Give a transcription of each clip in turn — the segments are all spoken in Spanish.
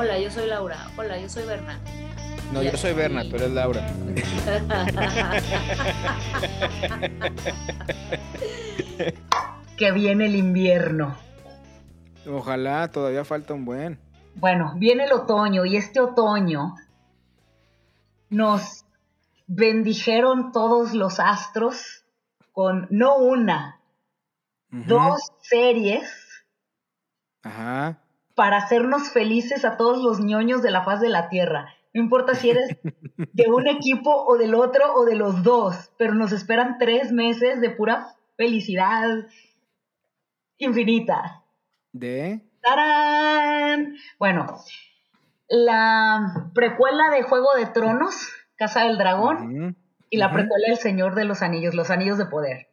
Hola, yo soy Laura. Hola, yo soy Berna. No, yo soy Berna, tú eres Laura. que viene el invierno. Ojalá, todavía falta un buen. Bueno, viene el otoño y este otoño nos bendijeron todos los astros con no una, dos series Ajá. Para hacernos felices a todos los ñoños de la faz de la Tierra. No importa si eres de un equipo o del otro o de los dos, pero nos esperan tres meses de pura felicidad infinita. ¿De? ¡Tarán! Bueno, la precuela de Juego de Tronos, Casa del Dragón, y la precuela del Señor de los Anillos, Los Anillos de Poder.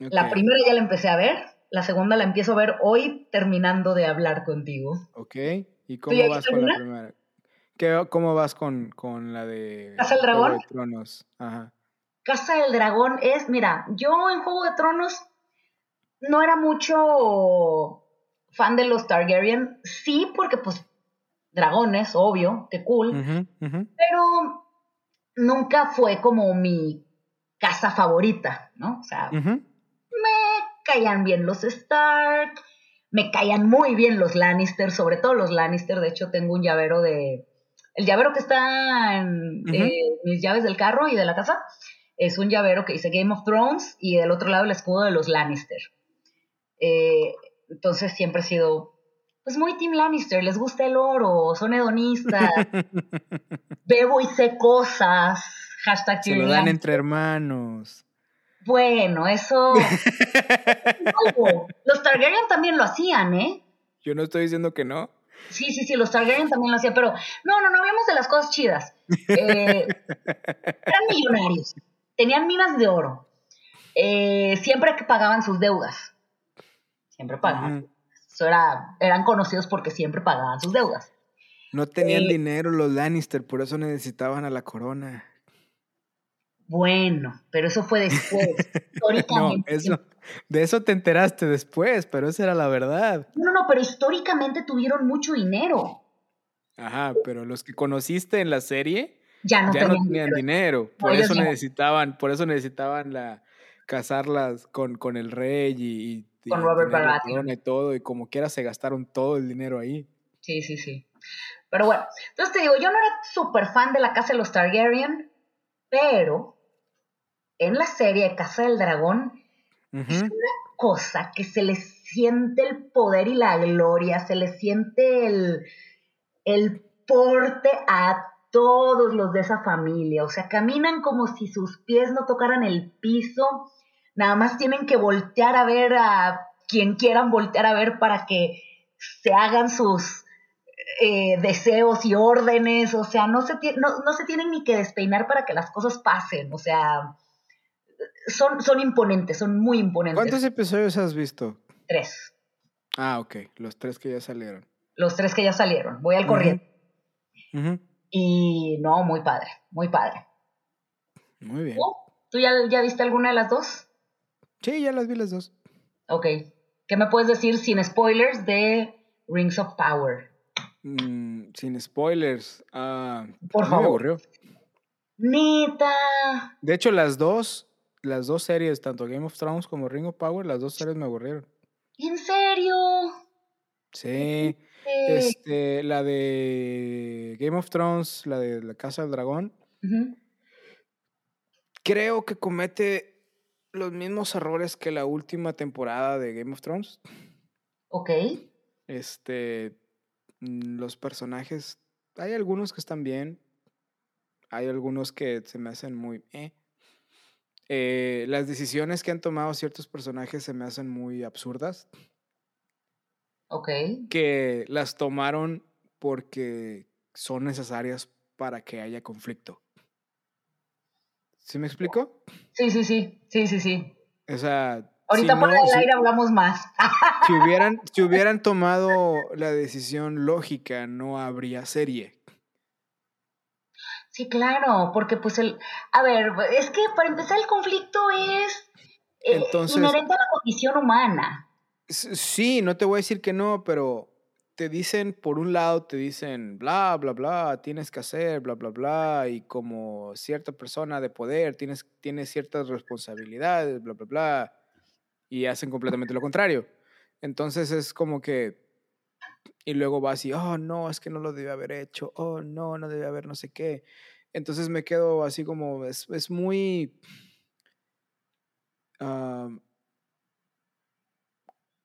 La primera ya la empecé a ver, la segunda la empiezo a ver hoy terminando de hablar contigo. Ok, ¿y cómo vas con la primera? ¿Qué, ¿Cómo vas con, con la de ¿Casa del Juego Dragón? de Tronos? Ajá. Casa del Dragón es, mira, yo en Juego de Tronos no era mucho fan de los Targaryen, sí, porque pues dragones, obvio, qué cool, pero nunca fue como mi casa favorita, ¿no? O sea, caían bien los Stark, me caían muy bien los Lannister, sobre todo los Lannister, de hecho tengo un llavero de... El llavero que está en eh, mis llaves del carro y de la casa es un llavero que dice Game of Thrones y del otro lado el escudo de los Lannister. Eh, entonces siempre he sido pues muy Team Lannister, les gusta el oro, son hedonistas, bebo y sé cosas, hashtag Se lo dan entre hermanos. Bueno, eso... Los Targaryen también lo hacían, ¿eh? Yo no estoy diciendo que no. Sí, sí, sí, los Targaryen también lo hacían, pero no, no, no hablemos de las cosas chidas. Eh, eran millonarios, tenían minas de oro, eh, siempre que pagaban sus deudas. Siempre pagaban. Eso era, eran conocidos porque siempre pagaban sus deudas. No tenían Eh, dinero los Lannister, por eso necesitaban a la corona. Bueno, pero eso fue después. No, Históricamente. eso, de eso te enteraste después, pero esa era la verdad. No, no, pero históricamente tuvieron mucho dinero. Ajá, pero los que conociste en la serie Ya no ya no tenían tenían dinero. dinero. Por eso ya no. necesitaban, por eso necesitaban la casarlas con, con el rey y, y- Con y Robert Baratheon. y todo, y como quiera se gastaron todo el dinero ahí. Sí, sí, sí. Pero bueno, entonces te digo, yo no era súper fan de la casa de los Targaryen, pero en la serie Casa del Dragón es una cosa que se les siente el poder y la gloria, se les siente el, el porte a todos los de esa familia. O sea, caminan como si sus pies no tocaran el piso, nada más tienen que voltear a ver a quien quieran voltear a ver para que se hagan sus eh, deseos y órdenes, o sea, no se, no, no se tienen ni que despeinar para que las cosas pasen, o sea, son, son imponentes, son muy imponentes. ¿Cuántos episodios has visto? Tres. Ah, ok, los tres que ya salieron. Los tres que ya salieron. Voy al corriente. Y no, muy padre, muy padre. Muy bien. ¿Tú? ¿Tú ya, ya viste alguna de las dos? Sí, ya las vi las dos. Ok. ¿Qué me puedes decir sin spoilers de Rings of Power? Mm, sin spoilers. Ah, Por favor. me aburrió. Neta. De hecho, las dos, las dos series, tanto Game of Thrones como Ring of Power, las dos series me aburrieron. ¿En serio? Sí. Este, la de Game of Thrones, la de la Casa del Dragón, creo que comete los mismos errores que la última temporada de Game of Thrones. Ok. Este, mm, los personajes, hay algunos que están bien, hay algunos que se me hacen muy... eh. Eh, las decisiones que han tomado ciertos personajes se me hacen muy absurdas, Ok. que las tomaron porque son necesarias para que haya conflicto. ¿Sí me explico? Sí, sí, sí. Sí, sí, sí. O sea, Ahorita si fuera no- del si- aire hablamos más. si hubieran, si hubieran tomado la decisión lógica, no habría serie. Sí, claro, porque pues el... A ver, es que para empezar el conflicto es eh, Entonces- inherente a la condición humana. Sí, no te voy a decir que no, pero te dicen, por un lado, te dicen, bla, bla, bla, tienes que hacer, bla, bla, bla, y como cierta persona de poder, tienes, tienes ciertas responsabilidades, bla, bla, bla, y hacen completamente lo contrario. Entonces es como que, y luego vas y, oh, no, es que no lo debí haber hecho, oh, no, no debí haber no sé qué. Entonces me quedo así como, es, es muy...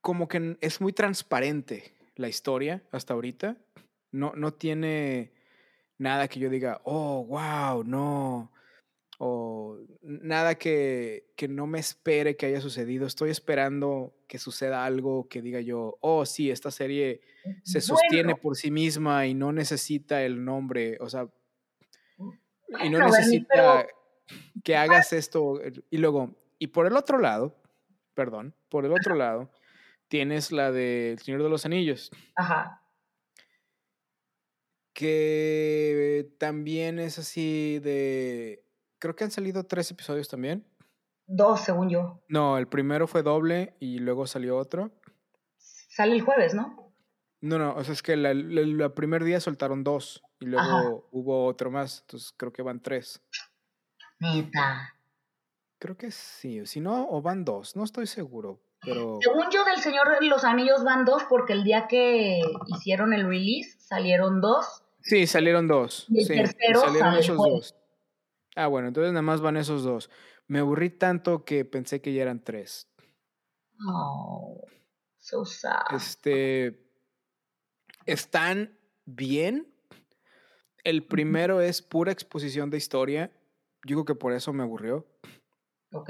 como que es muy transparente la historia hasta ahorita. No, no tiene nada que yo diga, oh, wow, no. O nada que, que no me espere que haya sucedido. Estoy esperando que suceda algo que diga yo, oh, sí, esta serie se sostiene Bueno. por sí misma y no necesita el nombre. O sea, y no necesita que hagas esto. Y luego, y por el otro lado, perdón, por el otro lado, tienes la de El Señor de los Anillos, Ajá. que también es así de... Creo que han salido tres episodios también. Dos, según yo. No, el primero fue doble y luego salió otro. Sale el jueves, ¿no? No, no, o sea, es que el primer día soltaron dos y luego Ajá. hubo otro más, entonces creo que van tres. Neta. Creo que sí, si no, o van dos, no estoy seguro, pero... Según yo, del Señor de los Anillos van dos, porque el día que hicieron el release salieron dos. Sí, salieron dos. Y el sí, tercero salieron esos dos. Ah, bueno, entonces nada más van esos dos. Me aburrí tanto que pensé que ya eran tres. Oh, so sad. Este. Están bien. El primero es pura exposición de historia. Yo creo que por eso me aburrió. Ok.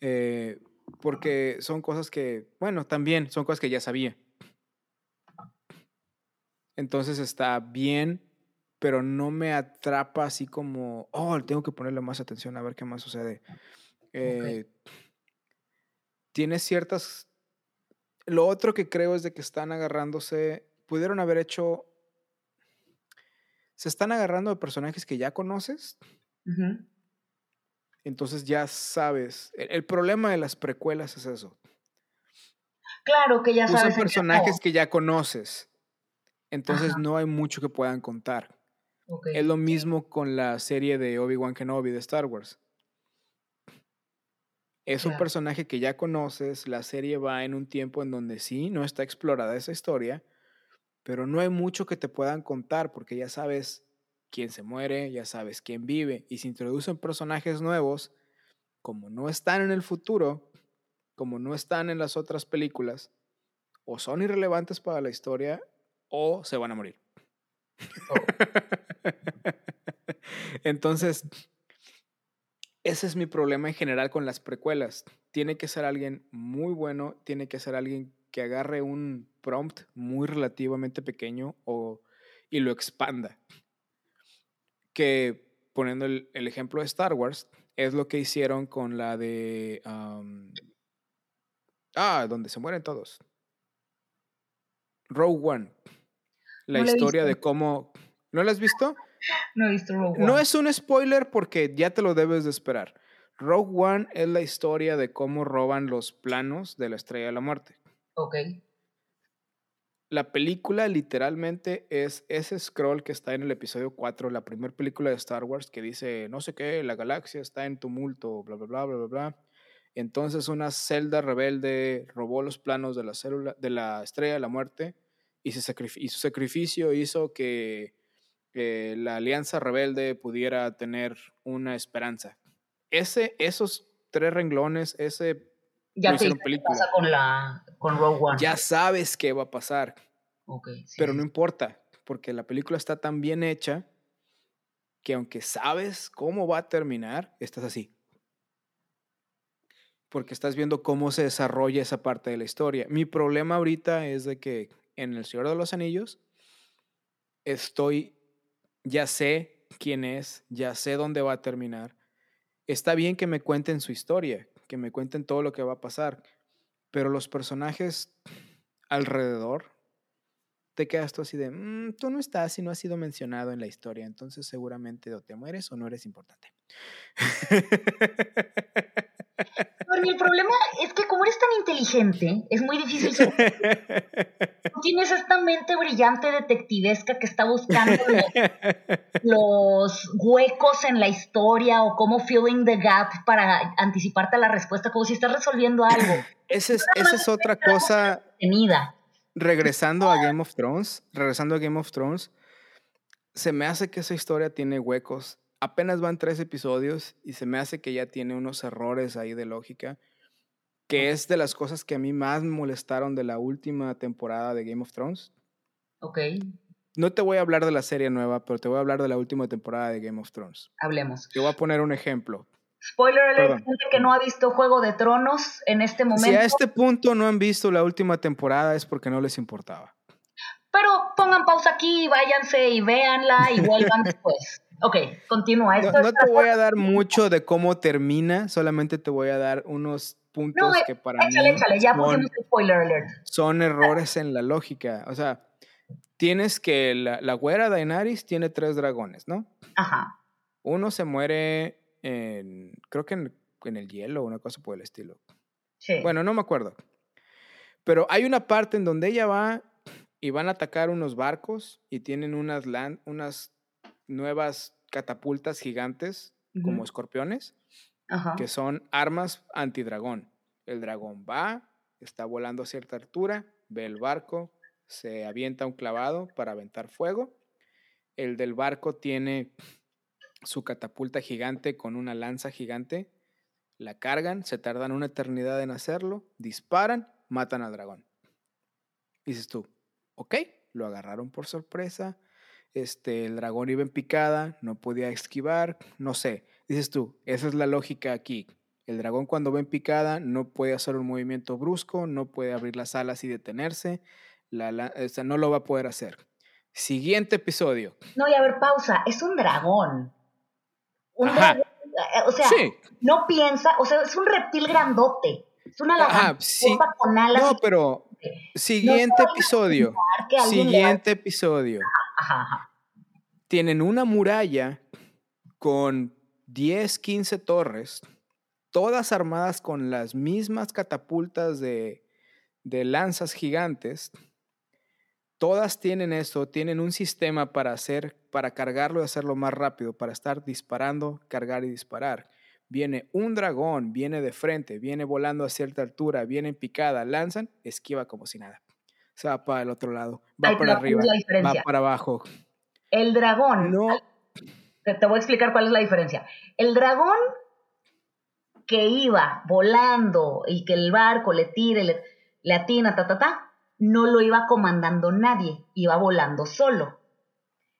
eh, porque son cosas que, bueno, también son cosas que ya sabía. Entonces está bien, pero no me atrapa así como, oh, tengo que ponerle más atención a ver qué más sucede. Eh, Tiene ciertas... Lo otro que creo es de que están agarrándose, pudieron haber hecho... Se están agarrando de personajes que ya conoces, entonces ya sabes. El, el problema de las precuelas es eso. Claro que ya Usan sabes. qué personajes que ya conoces. Entonces Ajá. no hay mucho que puedan contar. Es lo mismo con la serie de Obi-Wan Kenobi de Star Wars. Es un personaje que ya conoces, la serie va en un tiempo en donde sí, no está explorada esa historia, pero no hay mucho que te puedan contar porque ya sabes quién se muere, ya sabes quién vive, y si introducen personajes nuevos, como no están en el futuro, como no están en las otras películas, o son irrelevantes para la historia o se van a morir. Entonces, ese es mi problema en general con las precuelas. Tiene que ser alguien muy bueno, tiene que ser alguien que agarre un prompt muy relativamente pequeño o, y lo expanda. Que, poniendo el, el ejemplo de Star Wars, es lo que hicieron con la de... am, ah, donde se mueren todos. Rogue One. La No historia de cómo... ¿No la has visto? No he visto Rogue No One. es un spoiler porque ya te lo debes de esperar. Rogue One es la historia de cómo roban los planos de la Estrella de la Muerte. Ok. La película literalmente es ese scroll que está en el episodio 4, la primera película de Star Wars, que dice, no sé qué, la galaxia está en tumulto, bla, bla, bla, bla, bla, bla. Entonces una celda rebelde robó los planos de la, célula, de la Estrella de la Muerte y, se sacrifi- y su sacrificio hizo que eh, la Alianza Rebelde pudiera tener una esperanza. Ese, esos tres renglones, ese Ya te película. pasa con la con Rogue One. ya sabes qué va a pasar. Ok, sí, Pero no importa, porque la película está tan bien hecha que aunque sabes cómo va a terminar, estás así. Porque estás viendo cómo se desarrolla esa parte de la historia. Mi problema ahorita es de que en El Señor de los Anillos estoy, ya sé quién es, ya sé dónde va a terminar. Está bien que me cuenten su historia, que me cuenten todo lo que va a pasar, pero los personajes alrededor te quedas tú así de, "Mm, tú no estás y no has sido mencionado en la historia, entonces seguramente o te mueres o no eres importante. Bernie, el problema es que como eres tan inteligente, es muy difícil. Tú tienes esta mente brillante detectivesca que está buscando los, los huecos en la historia o cómo filling the gap para anticiparte a la respuesta, como si estás resolviendo algo. Esa es, esa es otra cosa. Tenida. Regresando a Game of Thrones, regresando a Game of Thrones, se me hace que esa historia tiene huecos. Apenas van tres episodios y se me hace que ya tiene unos errores ahí de lógica, que es de las cosas que a mí más me molestaron de la última temporada de Game of Thrones. Ok, No te voy a hablar de la serie nueva, pero te voy a hablar de la última temporada de Game of Thrones. hablemos. Te voy a poner un ejemplo. Spoiler alert, gente que no ha visto Juego de Tronos en este momento. Si a este punto no han visto la última temporada es porque no les importaba. Pero pongan pausa aquí, váyanse y véanla y vuelvan después. Ok, continúa. No, Esto no es te voy a dar mucho de cómo termina, solamente te voy a dar unos puntos No, eh, que para échale, mí échale, ya son, spoiler alert. son errores en la lógica. O sea, tienes que la, la güera Daenerys tiene tres dragones, ¿no? Ajá. Uno se muere en, creo que en, en el hielo o una cosa por el estilo. Sí. Bueno, no me acuerdo. Pero hay una parte en donde ella va y van a atacar unos barcos y tienen unas, lan- unas nuevas catapultas gigantes como escorpiones, Ajá. que son armas antidragón. El dragón va, está volando a cierta altura, ve el barco, se avienta un clavado para aventar fuego. El del barco tiene su catapulta gigante con una lanza gigante. La cargan, se tardan una eternidad en hacerlo, disparan, matan al dragón. Dices tú, ok, lo agarraron por sorpresa. Este, el dragón iba en picada, no podía esquivar, no sé. Dices tú, esa es la lógica aquí. El dragón cuando va en picada no puede hacer un movimiento brusco, no puede abrir las alas y detenerse, la, la- o sea, no lo va a poder hacer. Siguiente episodio. No, y a ver, pausa. Es un dragón. Un Ajá. dragón, eh, o sea, Sí, no piensa, o sea, es un reptil grandote. Es una Ajá, lagartija sí. con alas no, pero siguiente episodio. Siguiente episodio. Tienen una muralla con 10, 15 torres, todas armadas con las mismas catapultas de, de lanzas gigantes. Todas tienen eso, tienen un sistema para hacer, para cargarlo y hacerlo más rápido, para estar disparando, cargar y disparar. Viene un dragón, viene de frente, viene volando a cierta altura, viene en picada, lanzan, esquiva como si nada. Se va para el otro lado, va Ahí para va, ¿cuál es arriba, va para abajo. El dragón. No, Te, te voy a explicar cuál es la diferencia. El dragón que iba volando y que el barco le tire, le, le atina, ta, ta, ta, no lo iba comandando nadie, iba volando solo.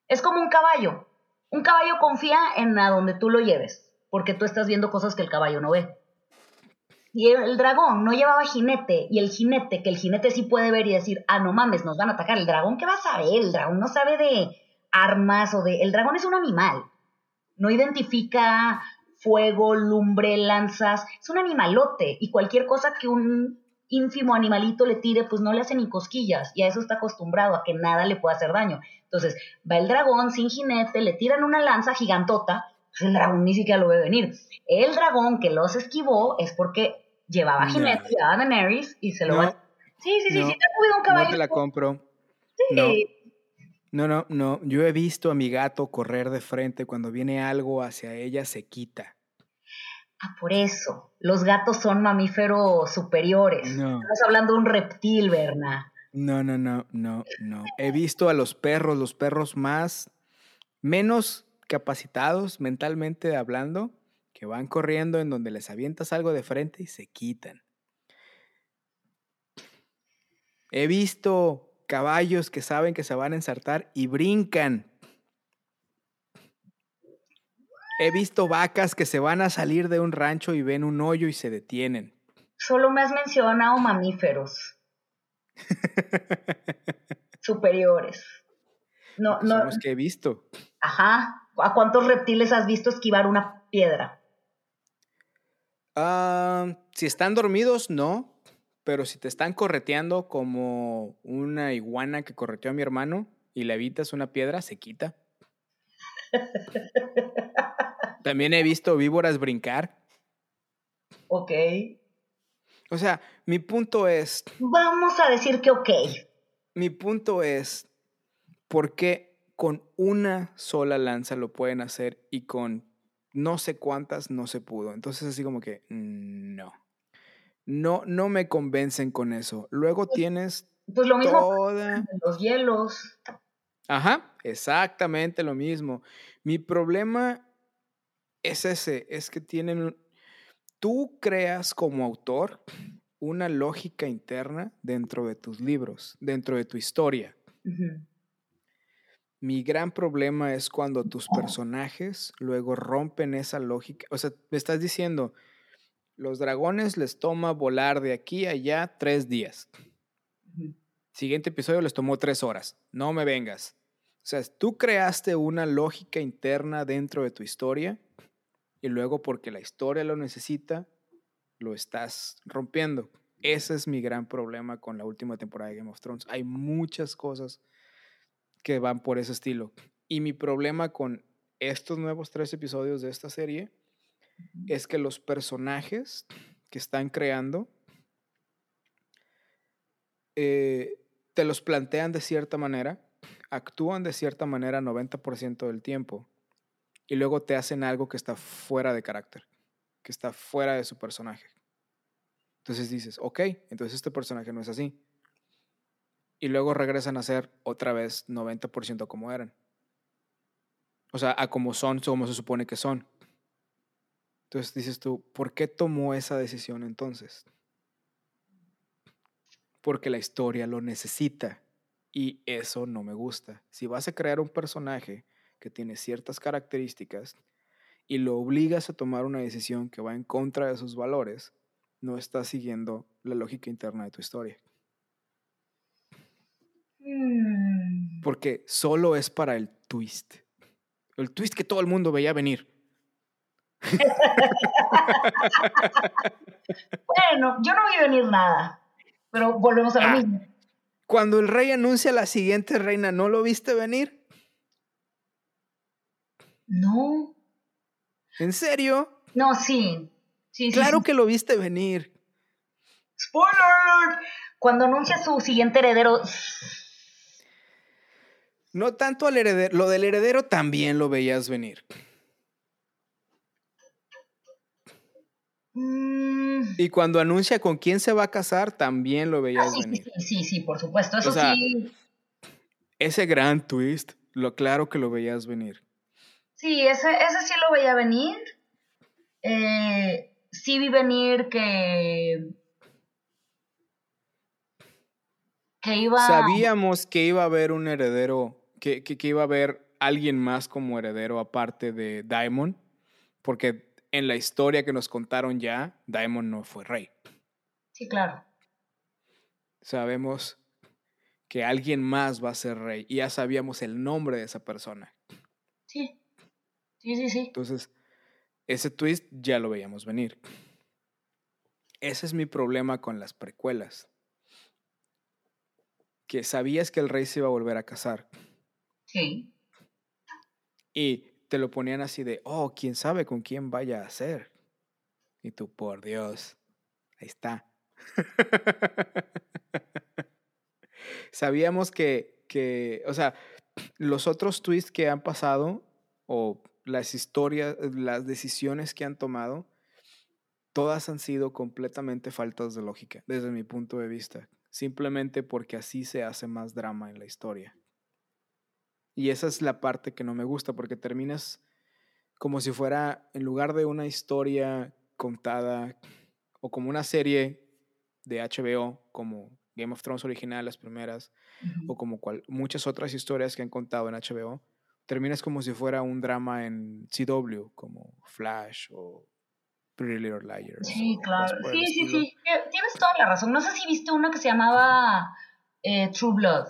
Es como un caballo. Un caballo confía en a donde tú lo lleves, porque tú estás viendo cosas que el caballo no ve. Y el, dragón no llevaba jinete, y el jinete, que el jinete sí puede ver y decir, ah, no mames, nos van a atacar. El dragón, ¿qué va a saber? El dragón no sabe de armas o de... El dragón es un animal. No identifica fuego, lumbre, lanzas. Es un animalote. Y cualquier cosa que un ínfimo animalito le tire, pues no le hace ni cosquillas. Y a eso está acostumbrado, a que nada le pueda hacer daño. Entonces, va el dragón sin jinete, le tiran una lanza gigantota. Pues el dragón ni siquiera lo ve venir. El dragón que los esquivó es porque llevaba No. jinete, llevaba Daenerys y se lo No, va... Sí, sí, sí, no, sí, te has movido un no caballo. te la compro. sí. No, no, no, no. Yo he visto a mi gato correr de frente. Cuando viene algo hacia ella, se quita. Ah, por eso. Los gatos son mamíferos superiores. No, Estamos hablando de un reptil, Berna. no, no, no, no, no. He visto a los perros, los perros más, menos capacitados mentalmente hablando, que van corriendo en donde les avientas algo de frente y se quitan. He visto caballos que saben que se van a ensartar y brincan. He visto vacas que se van a salir de un rancho y ven un hoyo y se detienen. Solo me has mencionado mamíferos superiores. No, Pues Son no. los que he visto. Ajá. ¿A cuántos reptiles has visto esquivar una piedra? Ah, si están dormidos, no. Pero si te están correteando como una iguana que correteó a mi hermano y le evitas una piedra, se quita. También he visto víboras brincar. Ok. O sea, mi punto es, Vamos a decir que ok. mi punto es, ¿por qué con una sola lanza lo pueden hacer y con no sé cuántas no se pudo? Entonces así como que, mm, no. No, no me convencen con eso. Luego tienes Pues lo mismo toda... los hielos. Ajá, exactamente lo mismo. Mi problema es ese, es que tienen... Tú creas como autor una lógica interna dentro de tus libros, dentro de tu historia. Ujú. Mi gran problema es cuando tus personajes luego rompen esa lógica. O sea, me estás diciendo, los dragones les toma volar de aquí a allá tres días. Siguiente episodio les tomó tres horas. No me vengas. O sea, tú creaste una lógica interna dentro de tu historia y luego porque la historia lo necesita, lo estás rompiendo. Ese es mi gran problema con la última temporada de Game of Thrones. Hay muchas cosas que van por ese estilo. Y mi problema con estos nuevos tres episodios de esta serie es que los personajes que están creando eh, te los plantean de cierta manera, actúan de cierta manera 90% del tiempo y luego te hacen algo que está fuera de carácter, que está fuera de su personaje. Entonces dices, ok, entonces este personaje no es así. Y luego regresan a ser otra vez 90% como eran. O sea, a como son, como se supone que son. Entonces dices tú, ¿por qué tomó esa decisión entonces? Porque la historia lo necesita y eso no me gusta. Si vas a crear un personaje que tiene ciertas características y lo obligas a tomar una decisión que va en contra de sus valores, no estás siguiendo la lógica interna de tu historia. Mm. Porque solo es para el twist. El twist que todo el mundo veía venir. Bueno, yo no vi venir nada. Pero volvemos a lo Ah. mismo. Cuando el rey anuncia a la siguiente reina, ¿no lo viste venir? No. ¿En serio? No, sí. Claro sí. que lo viste venir. Spoiler alert. Cuando anuncia su siguiente heredero. No tanto al heredero, lo del heredero también lo veías venir. mm, Y cuando anuncia con quién se va a casar, también lo veías sí, sí, venir. sí, sí, sí, por supuesto. Eso sea, sí. Ese gran twist, lo claro que lo veías venir. Sí, ese, ese sí lo veía venir. Eh, sí vi venir que. que iba. Sabíamos que iba a haber un heredero, que, que, que iba a haber alguien más como heredero aparte de Daemon, porque en la historia que nos contaron ya, Daemon no fue rey. Sí, claro. Sabemos que alguien más va a ser rey y ya sabíamos el nombre de esa persona. Sí. Sí, sí, sí. Entonces, ese twist ya lo veíamos venir. Ese es mi problema con las precuelas. Que sabías que el rey se iba a volver a casar Sí. y te lo ponían así de, oh, quién sabe con quién vaya a ser. Y tú, por Dios, ahí está. Sabíamos que, que, o sea, los otros twists que han pasado o las historias, las decisiones que han tomado, todas han sido completamente faltas de lógica, desde mi punto de vista. Simplemente porque así se hace más drama en la historia. Y esa es la parte que no me gusta, porque terminas como si fuera, en lugar de una historia contada o como una serie de HBO, como Game of Thrones original, las primeras, o como cual- muchas otras historias que han contado en HBO, terminas como si fuera un drama en CW, como Flash o Pretty Little Liars. Sí, claro. Sí, sí, sí. Tie- Tienes toda la razón. No sé si viste una que se llamaba eh, True Blood.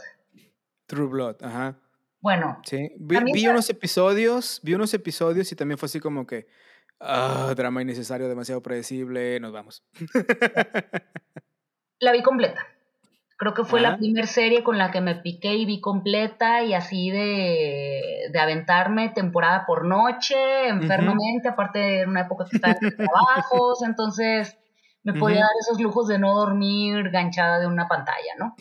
True Blood, ajá. Bueno, Sí, vi, unos episodios, vi unos episodios y también fue así como que, ah, drama innecesario, demasiado predecible, nos vamos. la vi completa. Creo que fue la Ajá. primera serie con la que me piqué y vi completa y así de, de aventarme temporada por noche, enfermamente, aparte de una época que estaba en trabajos, entonces me podía dar esos lujos de no dormir ganchada de una pantalla, ¿no?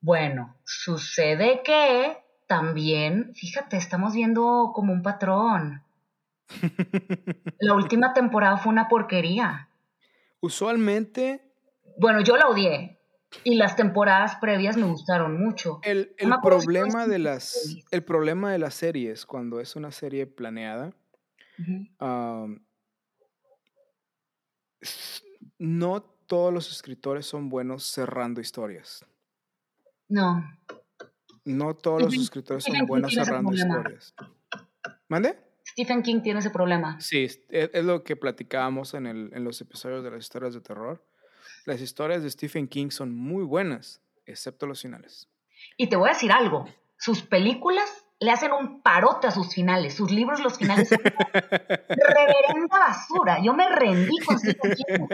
Bueno, sucede que también, fíjate, estamos viendo como un patrón. La última temporada fue una porquería. Usualmente Bueno, yo la odié. Y las temporadas previas me gustaron mucho. el, el problema de las el problema de las series cuando es una serie planeada no todos los escritores son buenos cerrando historias. No, No todos los Stephen son buenos cerrando historias. ¿Mande? Stephen King tiene ese problema. Sí, es, es- lo que platicábamos en, el- en los episodios de las historias de terror. Las historias de Stephen King son muy buenas, excepto los finales. Y te voy a decir algo. Sus películas le hacen un parote a sus finales. Sus libros, los finales son reverenda basura. Yo me rendí con Stephen King.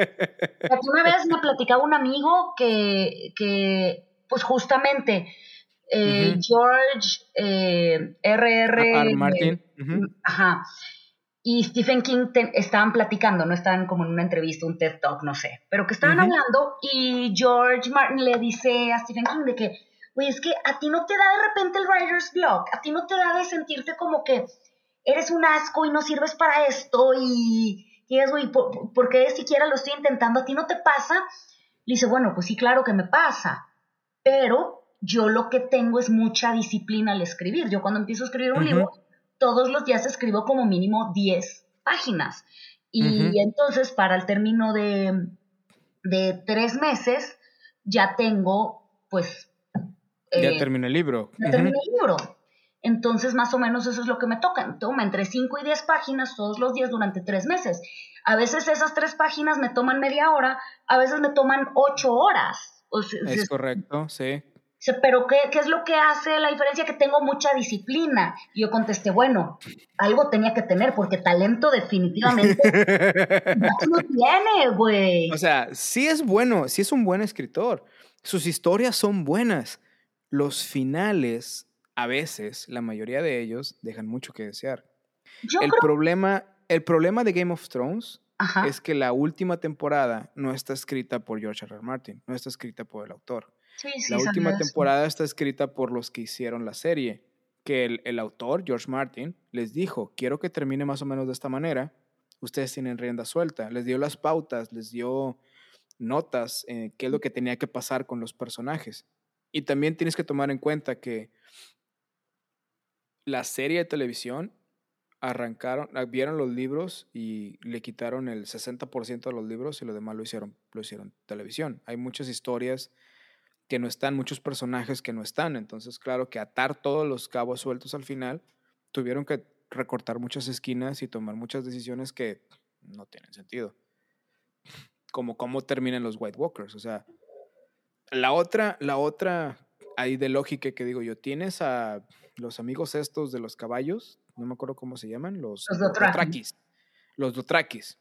Una vez me platicaba un amigo que, que pues justamente, eh. George eh, R.R. R. Martin. Ajá. Y Stephen King te- estaban platicando, no estaban como en una entrevista, un TED Talk, no sé, pero que estaban hablando y George Martin le dice a Stephen King de que, güey, es que a ti no te da de repente el writer's block, a ti no te da de sentirte como que eres un asco y no sirves para esto y, y es, güey, ¿por, por qué siquiera lo estoy intentando? ¿A ti no te pasa? Le dice, bueno, pues sí, claro que me pasa, pero yo lo que tengo es mucha disciplina al escribir. Yo cuando empiezo a escribir un libro, todos los días escribo como mínimo 10 páginas. Y entonces para el término de, de tres meses ya tengo, pues... Ya eh, terminé el libro. ya terminé el libro. Entonces, más o menos eso es lo que me toca. Toma entre 5 y 10 páginas todos los días durante tres meses. A veces esas tres páginas me toman media hora, a veces me toman ocho horas. O sea, Es es- correcto, sí. Dice, pero ¿qué, ¿qué es lo que hace la diferencia? Que tengo mucha disciplina. Y yo contesté, bueno, algo tenía que tener, porque talento definitivamente no tiene, güey. O sea, sí es bueno, sí es un buen escritor. Sus historias son buenas. Los finales, a veces, la mayoría de ellos, dejan mucho que desear. Yo El creo... problema, el problema de Game of Thrones Ajá. es que la última temporada no está escrita por George R. R. Martin, no está escrita por el autor. Sí, sí, La última temporada está escrita por los que hicieron la serie, que el, el autor, George Martin, les dijo, quiero que termine más o menos de esta manera, ustedes tienen rienda suelta, les dio las pautas, les dio notas, eh, qué es lo que tenía que pasar con los personajes. Y también tienes que tomar en cuenta que la serie de televisión arrancaron, ah, vieron los libros y le quitaron el 60% de los libros y lo demás lo hicieron, lo hicieron televisión. Hay muchas historias que no están, muchos personajes que no están. Entonces, claro que atar todos los cabos sueltos al final, tuvieron que recortar muchas esquinas y tomar muchas decisiones que no tienen sentido. Como cómo terminan los White Walkers. O sea, la otra, la otra ahí de lógica que digo yo, tienes a los amigos estos de los caballos, no me acuerdo cómo se llaman, los, Los. Los Dothrakis.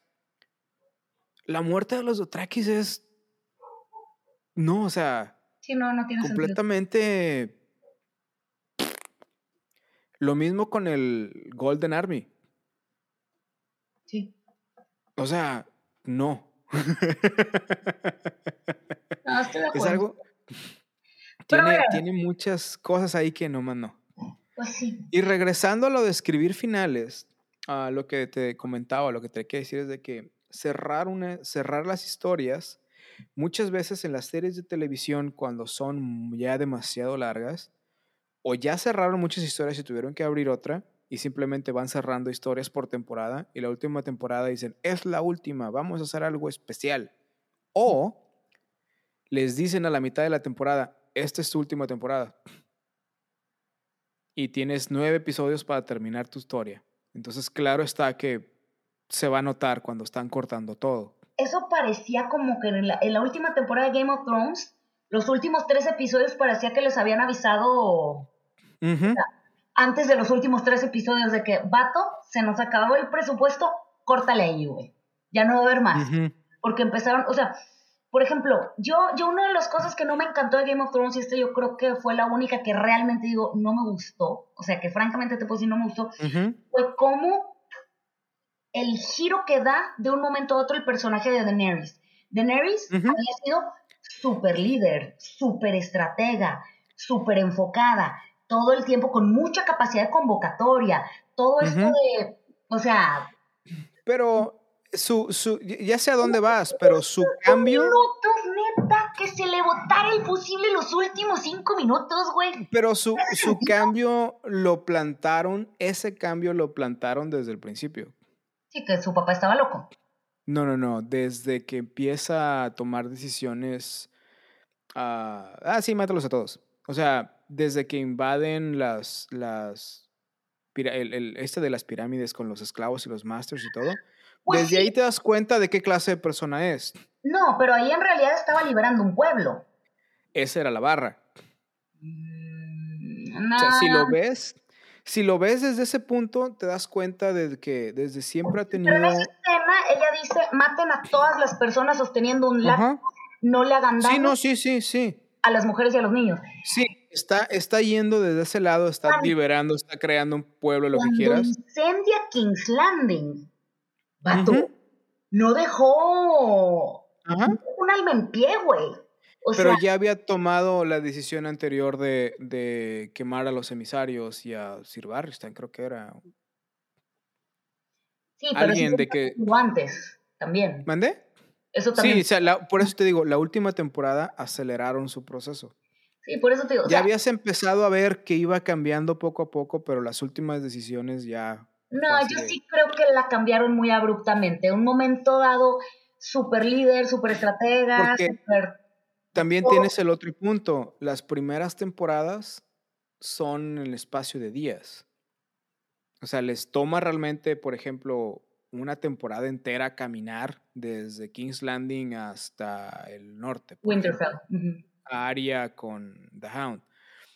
La muerte de los Dothrakis es... No, o sea, Sí, no, no tiene sentido. completamente lo mismo con el Golden Army. Sí. O sea, no. No, estoy de es algo. Tiene, tiene muchas cosas ahí que nomás no. Pues sí. Y regresando a lo de escribir finales, a lo que te comentaba, lo que te quiero decir es de que cerrar, una, cerrar las historias, muchas veces en las series de televisión, cuando son ya demasiado largas, o ya cerraron muchas historias y tuvieron que abrir otra, y simplemente van cerrando historias por temporada, y la última temporada dicen, es la última, vamos a hacer algo especial. O les dicen a la mitad de la temporada, esta es tu última temporada y tienes nueve episodios para terminar tu historia. Entonces, claro está que se va a notar cuando están cortando todo. Eso parecía como que en la, en la última temporada de Game of Thrones, los últimos tres episodios parecía que les habían avisado antes de los últimos tres episodios de que, vato, se nos acabó el presupuesto, córtale ahí, güey. Ya no va a haber más. Porque empezaron, o sea, por ejemplo, yo, yo una de las cosas que no me encantó de Game of Thrones, y esta yo creo que fue la única que realmente digo, no me gustó, o sea, que francamente te puedo decir no me gustó, fue cómo el giro que da de un momento a otro el personaje de Daenerys. Daenerys Ujú. había sido súper líder, súper estratega, súper enfocada, todo el tiempo con mucha capacidad de convocatoria, todo esto de, o sea, Pero su, su, ya sé a dónde vas, pero su cambio, minutos, neta, que se le botara el fusible los últimos cinco minutos, güey. pero su, su cambio lo plantaron, ese cambio lo plantaron desde el principio. Sí, que su papá estaba loco. No, no, no, desde que empieza a tomar decisiones, ah, ah, sí, mátalos a todos. O sea, desde que invaden las, las, el, el- este de las pirámides con los esclavos y los masters y todo, Pues desde sí. ahí te das cuenta de qué clase de persona es. No, pero ahí en realidad estaba liberando un pueblo. Esa era la barra. Mm, O sea, si no, lo ves, si lo ves desde ese punto, te das cuenta de que desde siempre ha Pero en tenido... esa escena ella dice, maten a todas las personas sosteniendo un Ajá. no le hagan daño Sí, no, sí, sí, sí. a las mujeres y a los niños. Sí, está, está yendo desde ese lado, está Cuando- liberando, está creando un pueblo, lo que quieras. incendia King's Landing, vato, Ujú. no dejó Ajá. no dejó un alma en pie, güey. O Pero sea, ya había tomado la decisión anterior de, de quemar a los emisarios y a Sir Barristan, creo que era. sí, pero alguien eso de que- antes también. ¿Mandé? Eso Sí, también. o sea, la- por eso te digo, la última temporada aceleraron su proceso. Sí, por eso te digo. o Ya sea, habías empezado a ver que iba cambiando poco a poco, pero las últimas decisiones ya. No, yo de- sí creo que la cambiaron muy abruptamente. Un momento dado, súper líder, súper estratega, súper... También todo. tienes el otro punto. Las primeras temporadas son en el espacio de días. O sea, les toma realmente, por ejemplo, una temporada entera caminar desde King's Landing hasta el norte. Winterfell. ejemplo, Ujú. a Arya con The Hound.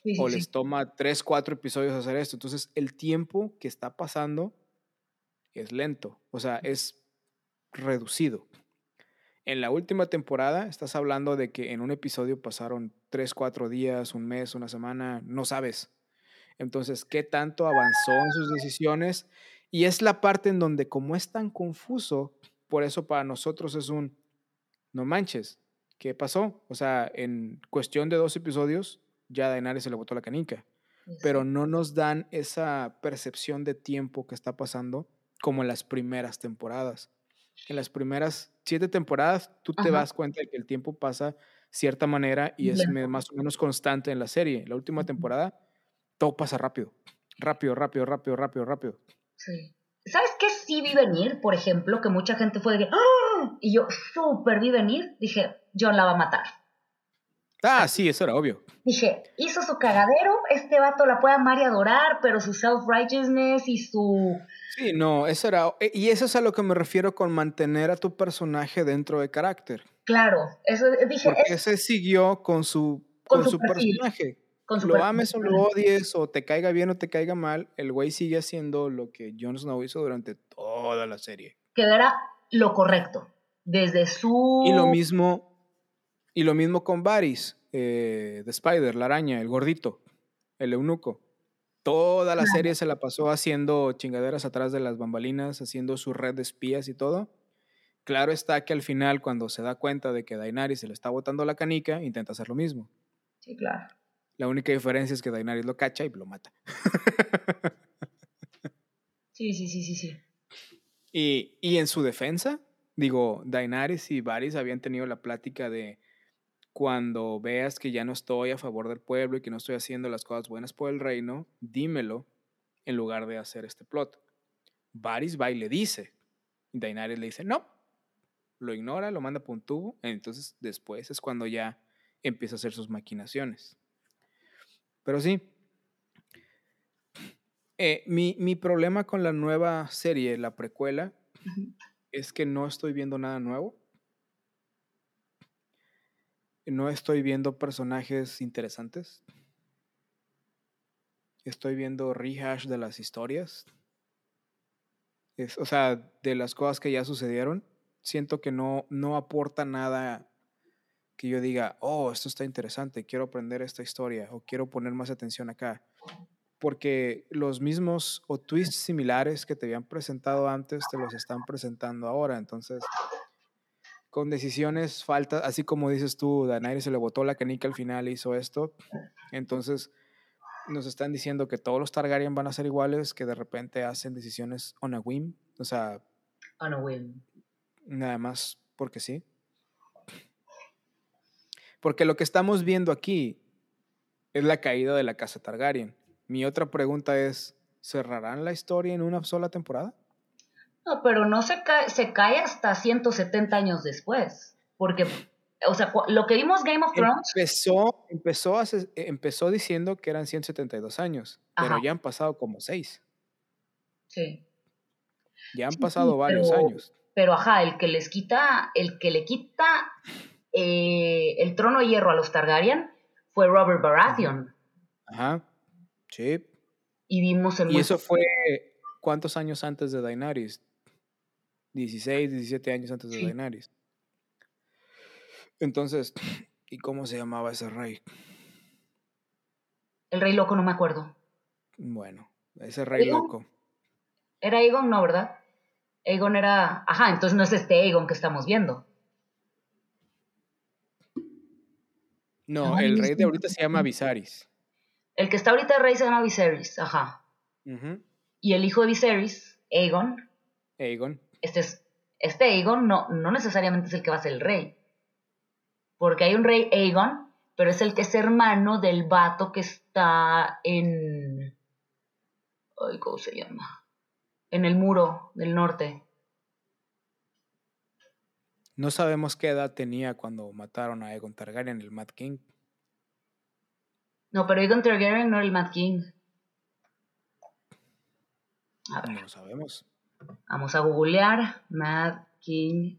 Sí, sí, o sí. les toma tres, cuatro episodios hacer esto. Entonces, el tiempo que está pasando es lento, o sea, es reducido. En la última temporada estás hablando de que en un episodio pasaron tres, cuatro días, un mes, una semana, no sabes. Entonces, ¿qué tanto avanzó en sus decisiones? Y es la parte en donde como es tan confuso, por eso para nosotros es un, no manches, ¿qué pasó? O sea, en cuestión de dos episodios, ya Daenerys se le botó la canica pero no nos dan esa percepción de tiempo que está pasando como en las primeras temporadas. En las primeras siete temporadas tú te das cuenta de que el tiempo pasa cierta manera y es más o menos constante en la serie. La última temporada todo pasa rápido, rápido, rápido, rápido, rápido, rápido. Sí. ¿Sabes qué sí vi venir? Por ejemplo, que mucha gente fue de que, ¡Ah! Y yo súper vi venir. Dije, John la va a matar. Ah, sí, eso era obvio. Dije, hizo su cagadero, este vato la puede amar y adorar, pero su self-righteousness y su... Sí, no, eso era e- y eso es a lo que me refiero con mantener a tu personaje dentro de carácter, Claro, eso dije, porque es ese siguió con su Con con, su su perfil. personaje. con su lo perfil. ames o lo odies, o te caiga bien o te caiga mal, el güey sigue haciendo lo que Jon Snow hizo durante toda la serie. que era lo correcto. Desde su... Y lo mismo, y lo mismo con Varys, eh, The Spider, la araña, el gordito, el eunuco. Toda la serie se la pasó haciendo chingaderas atrás de las bambalinas, haciendo su red de espías y todo. Claro está que al final, cuando se da cuenta de que Daenerys se le está botando la canica, intenta hacer lo mismo. Sí, claro. La única diferencia es que Daenerys lo cacha y lo mata. Sí, sí, sí, sí, sí. Y, y en su defensa, digo, Daenerys y Varys habían tenido la plática de cuando veas que ya no estoy a favor del pueblo y que no estoy haciendo las cosas buenas por el reino, dímelo en lugar de hacer este plot. Varys va y le dice, y Daenerys le dice, no, lo ignora, lo manda por un tubo, entonces después es cuando ya empieza a hacer sus maquinaciones. Pero sí, eh, mi, mi problema con la nueva serie, la precuela, es que no estoy viendo nada nuevo. No estoy viendo personajes interesantes. Estoy viendo rehash de las historias. Es- o sea, de las cosas que ya sucedieron. Siento que no, no aporta nada que yo diga, oh, esto está interesante, quiero aprender esta historia o quiero poner más atención acá. porque los mismos o twists similares que te habían presentado antes te los están presentando ahora. Entonces, con decisiones faltas, así como dices tú, Daenerys se le botó la canica al final e hizo esto. Entonces, nos están diciendo que todos los Targaryen van a ser iguales, que de repente hacen decisiones on a whim, o sea, On a whim. nada más porque sí. Porque lo que estamos viendo aquí es la caída de la casa Targaryen. Mi otra pregunta es, ¿cerrarán la historia en una sola temporada? No, pero no se cae, se cae hasta 170 años después. Porque, o sea, lo que vimos Game of Thrones, Empezó, empezó, hace- empezó diciendo que eran 172 años, pero Ajá. ya han pasado como 6. sí. Ya han Sí, pasado sí, varios pero- años. Pero ajá, el que les quita, el que le quita eh, el trono de hierro a los Targaryen fue Robert Baratheon. Ajá. Sí. Y vimos en Y eso fue cuántos años antes de Daenerys? 16, 17 años antes de Sí. Daenerys. Entonces, ¿y cómo se llamaba ese rey? El Rey Loco, no me acuerdo. Bueno, ese rey loco. Era Aegon, no, ¿verdad? Aegon era. Ajá, entonces no es este Aegon que estamos viendo. No, el rey de ahorita se llama Viserys. El que está ahorita de rey se llama Viserys, ajá. Y el hijo de Viserys, Aegon, Aegon. Este es. Este Aegon no, no necesariamente es el que va a ser el rey. Porque hay un rey Aegon, pero es el que es hermano del vato que está en. Ay, ¿cómo se llama? En el muro del norte. No sabemos qué edad tenía cuando mataron a Aegon Targaryen, el Mad King. No, pero Aegon Targaryen no era el Mad King. A ver. No lo sabemos. Vamos a googlear Mad King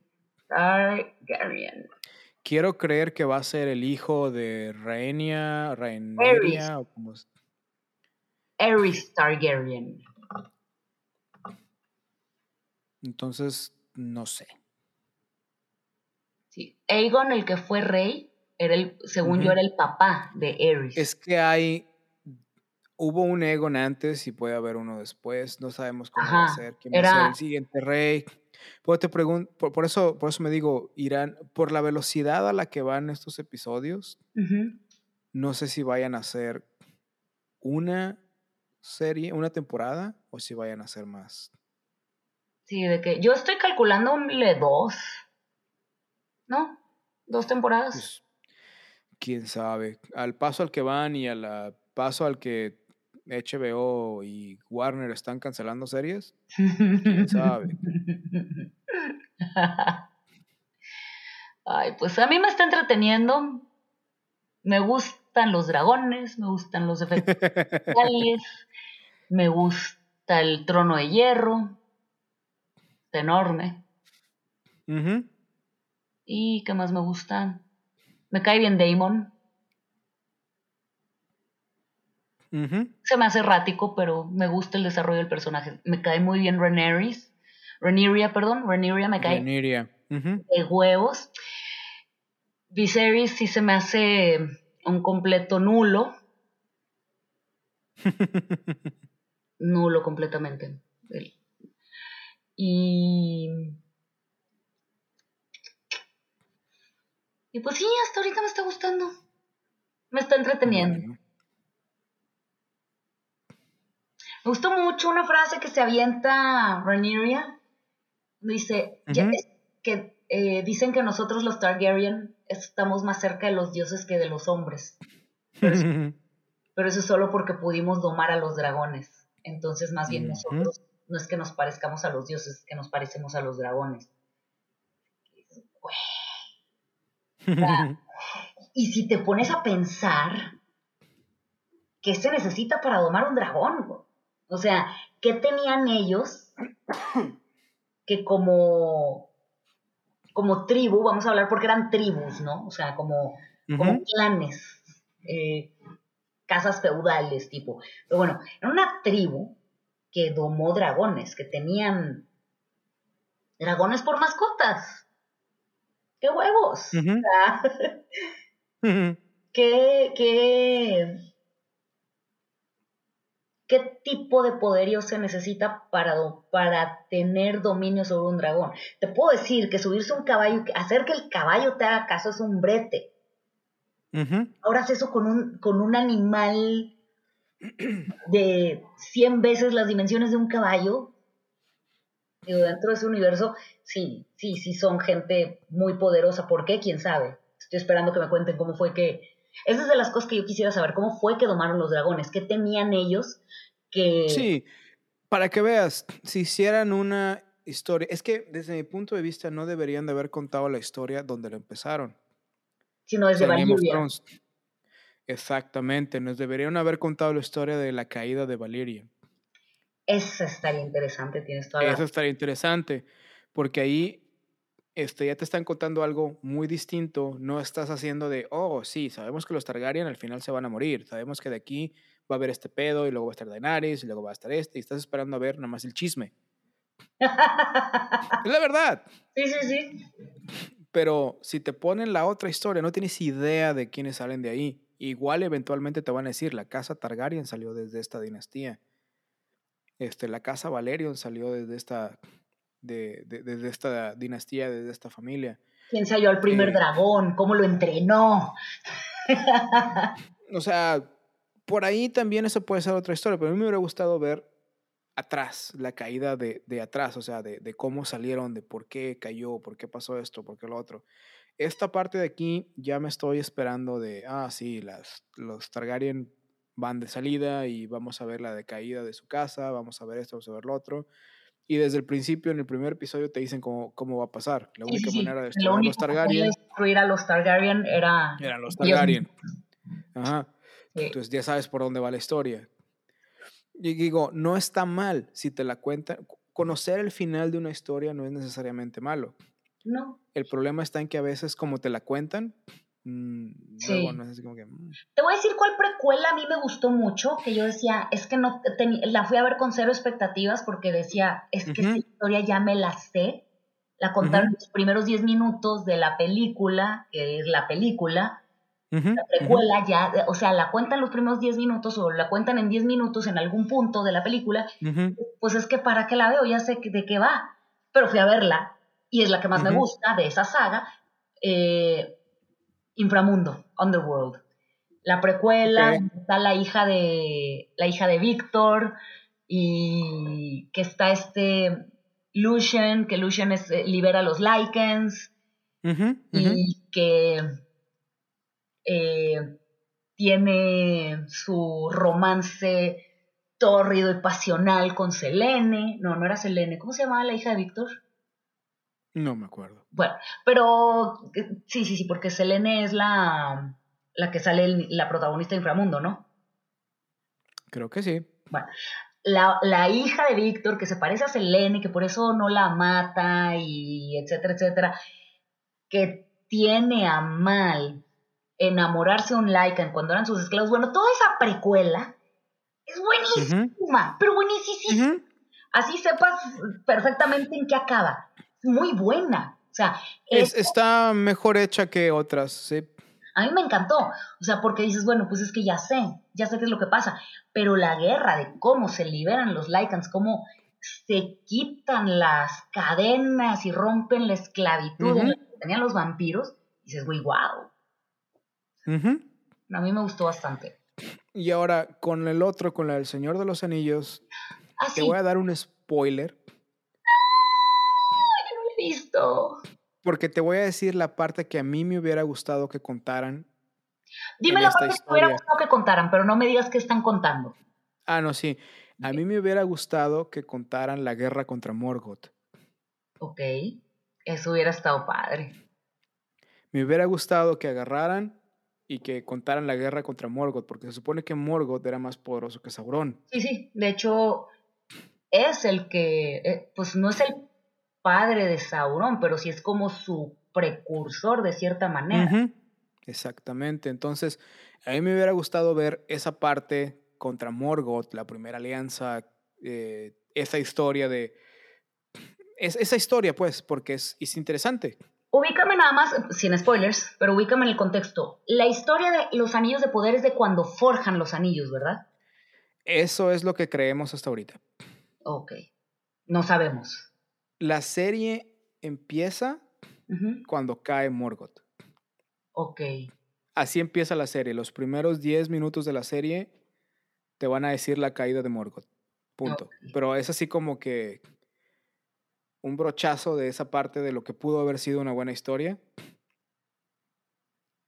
Targaryen. Quiero creer que va a ser el hijo de Rhaenyra, Rhaenyra, o como Aerys Targaryen. Entonces, no sé. Sí. Aegon, el que fue rey, era el, según yo, era el papá de Aerys. Es que hay. Hubo un Aegon antes y puede haber uno después. No sabemos cómo va a Ajá, ser. ¿Quién va a ser el siguiente rey? Pues te pregun- por, por eso, por eso me digo, irán. Por la velocidad a la que van estos episodios, no sé si vayan a ser una serie, una temporada, o si vayan a ser más. Sí, de que yo estoy calculándole dos. ¿No? Dos temporadas. Pues, quién sabe. Al paso al que van y al paso al que HBO y Warner están cancelando series, quién sabe. Ay, pues a mí me está entreteniendo. Me gustan los dragones, me gustan los efectos especiales, me gusta el trono de hierro. Está enorme. ¿Y qué más me gusta? Me cae bien Damon. Se me hace errático, pero me gusta el desarrollo del personaje. Me cae muy bien Rhaenerys. Rhaenyra, perdón. Rhaenyra me cae. Ujú. de huevos. Viserys sí se me hace un completo nulo. Nulo completamente. Y... Y pues sí, hasta ahorita me está gustando. Me está entreteniendo. Bueno. Me gustó mucho una frase que se avienta Rhaenyra. Dice que eh, dicen que nosotros los Targaryen estamos más cerca de los dioses que de los hombres. Pero, es- pero eso es solo porque pudimos domar a los dragones. Entonces, más bien nosotros no es que nos parezcamos a los dioses, es que nos parecemos a los dragones. Y si te pones a pensar, ¿qué se necesita para domar un dragón? O sea, ¿qué tenían ellos que como, como tribu, vamos a hablar porque eran tribus, ¿no? O sea, como, como clanes, eh, casas feudales, tipo. Pero bueno, era una tribu que domó dragones, que tenían dragones por mascotas. ¡Qué huevos! O sea, qué, qué, qué tipo de poderío se necesita para, para tener dominio sobre un dragón. Te puedo decir que subirse a un caballo, hacer que el caballo te haga caso es un brete. Ahora haces eso con un, con un animal de 100 veces las dimensiones de un caballo. Digo, dentro de ese universo, sí, sí, sí son gente muy poderosa. ¿Por qué? ¿Quién sabe? Estoy esperando que me cuenten cómo fue que... Esa es de las cosas que yo quisiera saber. ¿Cómo fue que domaron los dragones? ¿Qué tenían ellos que... Sí, para que veas, si hicieran una historia... Es que desde mi punto de vista no deberían de haber contado la historia donde lo empezaron. Sino desde Valyria. Exactamente, nos deberían haber contado la historia de la caída de Valyria. Eso estaría interesante, tienes toda la... Eso estaría interesante, porque ahí este, ya te están contando algo muy distinto, no estás haciendo de, oh, sí, sabemos que los Targaryen al final se van a morir, sabemos que de aquí va a haber este pedo y luego va a estar Daenerys y luego va a estar este y estás esperando a ver nada más el chisme. es la verdad. Sí, sí, sí. Pero si te ponen la otra historia, no tienes idea de quiénes salen de ahí. Igual eventualmente te van a decir, la casa Targaryen salió desde esta dinastía. Este, la casa Valerion salió desde esta, de, de, esta dinastía, desde esta familia. ¿Quién salió al primer eh, dragón? ¿Cómo lo entrenó? o sea, por ahí también eso puede ser otra historia, pero a mí me hubiera gustado ver atrás, la caída de, de atrás, o sea, de, de, cómo salieron, de por qué cayó, por qué pasó esto, por qué lo otro. Esta parte de aquí ya me estoy esperando de, ah, sí, las, los Targaryen van de salida y vamos a ver la decaída de su casa, vamos a ver esto, vamos a ver lo otro. Y desde el principio, en el primer episodio, te dicen cómo, cómo va a pasar. La única manera de destruir a los Targaryen. destruir a los Targaryen era. Eran los Targaryen. Ajá. Entonces ya sabes por dónde va la historia. Y digo, no está mal si te la cuentan. Conocer el final de una historia no es necesariamente malo. No. El problema está en que a veces, como te la cuentan, mm, sí. Mm. Te voy a decir cuál precuela a mí me gustó mucho, que yo decía, es que no, la fui a ver con cero expectativas porque decía, es que esta historia ya me la sé. La contaron los primeros 10 minutos de la película, que es la película, la precuela ya, o sea, la cuentan los primeros 10 minutos o la cuentan en 10 minutos en algún punto de la película, pues es que para qué la veo, ya sé de qué va. Pero fui a verla y es la que más me gusta de esa saga, eh, Inframundo, Underworld. La precuela, está la hija de la hija de Víctor y que está este Lucian, que Lucian es, eh, libera los Lycans y que eh, tiene su romance tórrido y pasional con Selene. No, no era Selene. ¿Cómo se llamaba la hija de Víctor? No me acuerdo. Bueno, pero sí, sí, sí, porque Selene es la, la que sale la protagonista de Inframundo, ¿no? Creo que sí. Bueno, la, la, hija de Víctor, que se parece a Selene, que por eso no la mata y etcétera, etcétera, que tiene a mal enamorarse un Lycan cuando eran sus esclavos. Bueno, toda esa precuela es buenísima, pero buenísima. Así sepas perfectamente en qué acaba. Muy buena. O sea, está mejor hecha que otras, sí. A mí me encantó, o sea, porque dices, bueno, pues es que ya sé, ya sé qué es lo que pasa, pero la guerra de cómo se liberan los Lycans, cómo se quitan las cadenas y rompen la esclavitud que tenían los vampiros, dices, güey, wow, a mí me gustó bastante. Y ahora, con el otro, con la del Señor de los Anillos, ah, te voy a dar un spoiler. Porque te voy a decir la parte que a mí me hubiera gustado que contaran. Dime la parte que me hubiera gustado que contaran, pero no me digas qué están contando. Ah, no, sí. A mí me hubiera gustado que contaran la guerra contra Morgoth. Ok, eso hubiera estado padre. Me hubiera gustado que agarraran y que contaran la guerra contra Morgoth, porque se supone que Morgoth era más poderoso que Sauron. Sí, sí, de hecho es el que, eh, pues no es el padre de Sauron, pero sí es como su precursor de cierta manera. Exactamente, entonces a mí me hubiera gustado ver esa parte contra Morgoth, la primera alianza, eh, esa historia de... Es, esa historia, pues, porque es, es interesante. Ubícame nada más, sin spoilers, pero ubícame en el contexto. La historia de los anillos de poder es de cuando forjan los anillos, ¿verdad? Eso es lo que creemos hasta ahorita. Ok. No sabemos. La serie empieza cuando cae Morgoth. Ok. Así empieza la serie. Los primeros 10 minutos de la serie te van a decir la caída de Morgoth. Punto. Pero es así como que un brochazo de esa parte de lo que pudo haber sido una buena historia.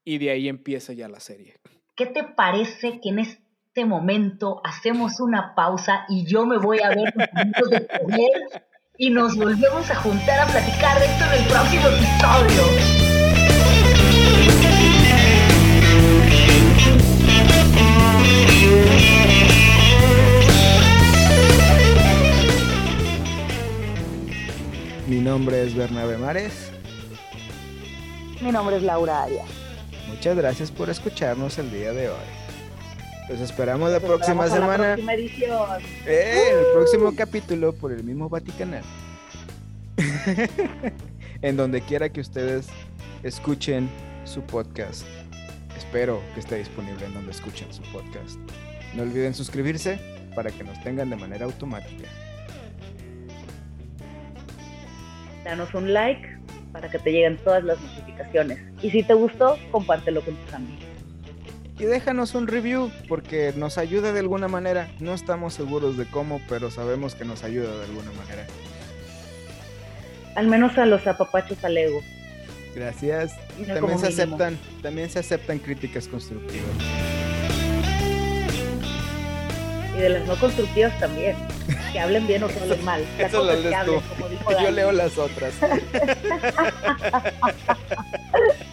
Y de ahí empieza ya la serie. ¿Qué te parece que en este momento hacemos una pausa y yo me voy a ver los de y nos volvemos a juntar a platicar de esto en el próximo episodio? Mi nombre es Bernabé Mares. Mi nombre es Laura Arias. Muchas gracias por escucharnos el día de hoy. Los esperamos la próxima semana próxima edición. eh, el próximo capítulo por el mismo Vaticanal. en donde quiera que ustedes escuchen su podcast. Espero que esté disponible en donde escuchen su podcast. No olviden suscribirse para que nos tengan de manera automática. danos un like para que te lleguen todas las notificaciones. Y si te gustó, compártelo con tus amigos. Y déjanos un review porque nos ayuda de alguna manera. No estamos seguros de cómo, pero sabemos que nos ayuda de alguna manera. Al menos a los apapachos al ego. Gracias. También se mínimo. aceptan, también se aceptan críticas constructivas. Y de las no constructivas también. Que hablen bien o que hablen mal. La Eso lo lees tú. Yo Dani. leo las otras.